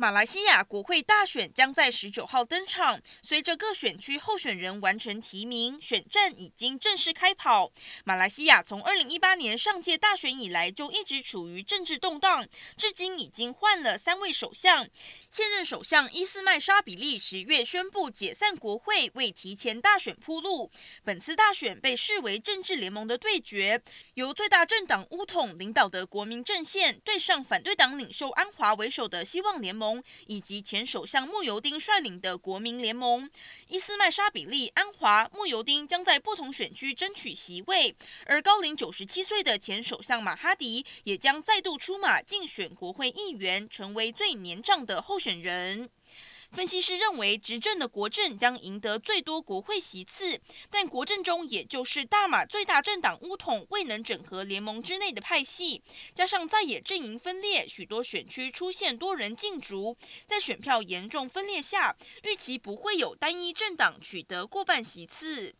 马来西亚国会大选将在十九号登场，随着各选区候选人完成提名，选战已经正式开跑。马来西亚从二零一八年上届大选以来就一直处于政治动荡，至今已经换了三位首相。现任首相伊斯迈沙比利十月宣布解散国会，为提前大选铺路。本次大选被视为政治联盟的对决，由最大政党巫统领导的国民阵线对上反对党领袖安华为首的希望联盟。以及前首相穆尤丁率领的国民联盟，伊斯麦沙比利、安华、穆尤丁将在不同选区争取席位，而高龄九十七岁的前首相马哈迪也将再度出马竞选国会议员，成为最年长的候选人。分析师认为，执政的国政将赢得最多国会席次，但国政中也就是大马最大政党乌统未能整合联盟之内的派系，加上在野阵营分裂，许多选区出现多人竞逐，在选票严重分裂下，预期不会有单一政党取得过半席次。